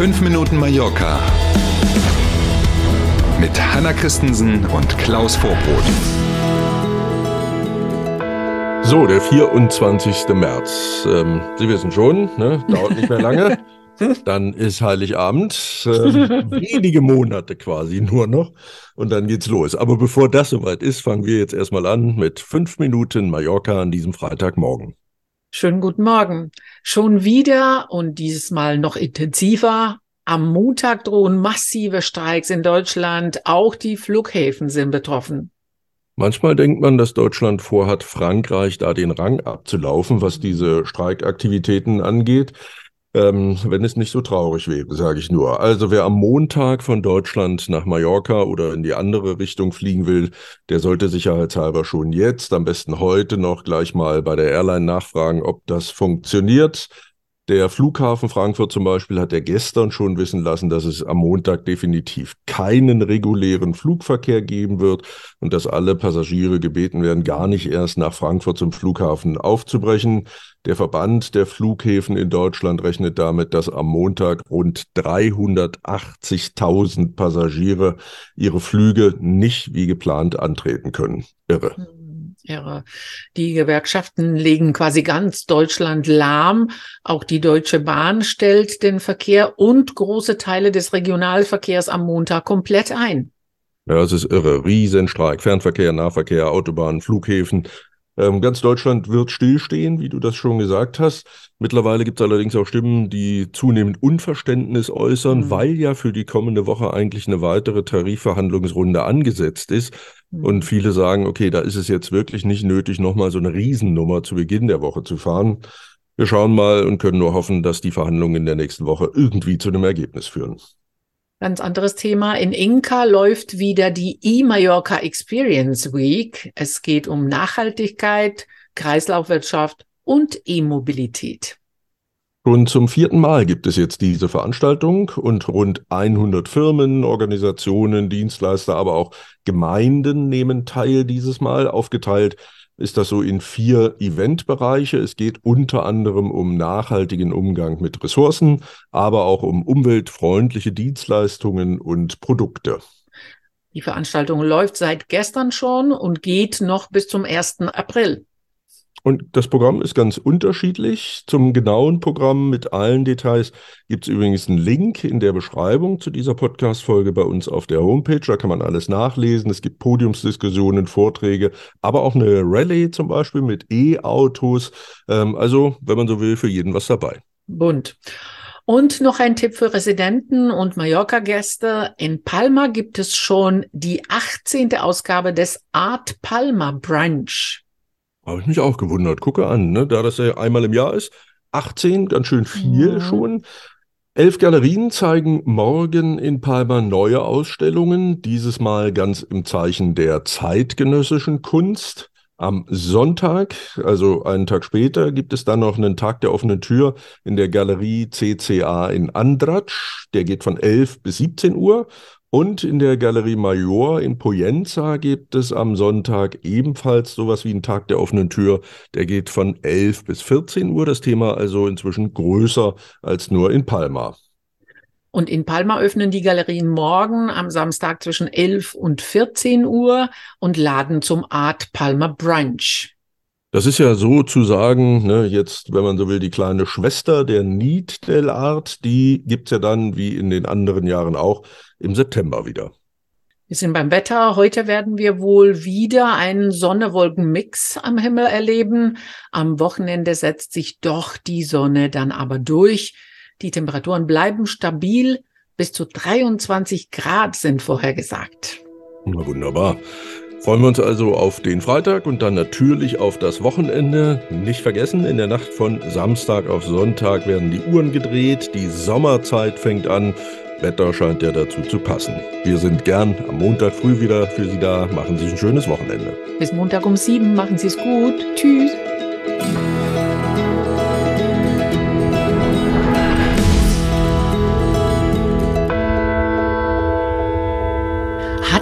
5 Minuten Mallorca mit Hanna Christensen und Klaus Vorbrot. So, der 24. März. Ähm, Sie wissen schon, ne? dauert nicht mehr lange. Dann ist Heiligabend, äh, wenige Monate quasi nur noch und dann geht's los. Aber bevor das soweit ist, fangen wir jetzt erstmal an mit fünf Minuten Mallorca an diesem Freitagmorgen. Schönen guten Morgen. Schon wieder und dieses Mal noch intensiver. Am Montag drohen massive Streiks in Deutschland. Auch die Flughäfen sind betroffen. Manchmal denkt man, dass Deutschland vorhat, Frankreich da den Rang abzulaufen, was diese Streikaktivitäten angeht. Ähm, wenn es nicht so traurig wäre, sage ich nur. Also wer am Montag von Deutschland nach Mallorca oder in die andere Richtung fliegen will, der sollte sicherheitshalber schon jetzt, am besten heute noch gleich mal bei der Airline nachfragen, ob das funktioniert. Der Flughafen Frankfurt zum Beispiel hat ja gestern schon wissen lassen, dass es am Montag definitiv keinen regulären Flugverkehr geben wird und dass alle Passagiere gebeten werden, gar nicht erst nach Frankfurt zum Flughafen aufzubrechen. Der Verband der Flughäfen in Deutschland rechnet damit, dass am Montag rund 380.000 Passagiere ihre Flüge nicht wie geplant antreten können. Irre. Hm irre. Die Gewerkschaften legen quasi ganz Deutschland lahm. Auch die Deutsche Bahn stellt den Verkehr und große Teile des Regionalverkehrs am Montag komplett ein. Ja, es ist irre. Riesenstreik. Fernverkehr, Nahverkehr, Autobahnen, Flughäfen. Ähm, ganz Deutschland wird stillstehen, wie du das schon gesagt hast. Mittlerweile gibt es allerdings auch Stimmen, die zunehmend Unverständnis äußern, mhm. weil ja für die kommende Woche eigentlich eine weitere Tarifverhandlungsrunde angesetzt ist. Mhm. Und viele sagen, okay, da ist es jetzt wirklich nicht nötig, nochmal so eine Riesennummer zu Beginn der Woche zu fahren. Wir schauen mal und können nur hoffen, dass die Verhandlungen in der nächsten Woche irgendwie zu einem Ergebnis führen. Ganz anderes Thema. In Inka läuft wieder die E-Mallorca Experience Week. Es geht um Nachhaltigkeit, Kreislaufwirtschaft und E-Mobilität. Schon zum vierten Mal gibt es jetzt diese Veranstaltung und rund 100 Firmen, Organisationen, Dienstleister, aber auch Gemeinden nehmen teil dieses Mal, aufgeteilt ist das so in vier Eventbereiche. Es geht unter anderem um nachhaltigen Umgang mit Ressourcen, aber auch um umweltfreundliche Dienstleistungen und Produkte. Die Veranstaltung läuft seit gestern schon und geht noch bis zum 1. April. Und das Programm ist ganz unterschiedlich. Zum genauen Programm mit allen Details gibt es übrigens einen Link in der Beschreibung zu dieser Podcast-Folge bei uns auf der Homepage. Da kann man alles nachlesen. Es gibt Podiumsdiskussionen, Vorträge, aber auch eine Rallye zum Beispiel mit E-Autos. Ähm, also, wenn man so will, für jeden was dabei. Bunt. Und noch ein Tipp für Residenten und Mallorca-Gäste. In Palma gibt es schon die 18. Ausgabe des Art Palma Brunch. Habe ich mich auch gewundert. Gucke an, ne? da das ja einmal im Jahr ist. 18, ganz schön viel mhm. schon. Elf Galerien zeigen morgen in Palma neue Ausstellungen, dieses Mal ganz im Zeichen der zeitgenössischen Kunst. Am Sonntag, also einen Tag später, gibt es dann noch einen Tag der offenen Tür in der Galerie CCA in Andratsch. Der geht von 11 bis 17 Uhr. Und in der Galerie Major in Poyenza gibt es am Sonntag ebenfalls sowas wie einen Tag der offenen Tür. Der geht von 11 bis 14 Uhr. Das Thema also inzwischen größer als nur in Palma. Und in Palma öffnen die Galerien morgen am Samstag zwischen 11 und 14 Uhr und laden zum Art Palma Brunch. Das ist ja sozusagen, ne, jetzt, wenn man so will, die kleine Schwester der Need del Art, die gibt's ja dann, wie in den anderen Jahren auch, im September wieder. Wir sind beim Wetter. Heute werden wir wohl wieder einen Sonne-Wolken-Mix am Himmel erleben. Am Wochenende setzt sich doch die Sonne dann aber durch. Die Temperaturen bleiben stabil. Bis zu 23 Grad sind vorhergesagt. Na wunderbar. Freuen wir uns also auf den Freitag und dann natürlich auf das Wochenende. Nicht vergessen, in der Nacht von Samstag auf Sonntag werden die Uhren gedreht, die Sommerzeit fängt an. Wetter scheint ja dazu zu passen. Wir sind gern am Montag früh wieder für Sie da. Machen Sie ein schönes Wochenende. Bis Montag um sieben. Machen Sie es gut. Tschüss.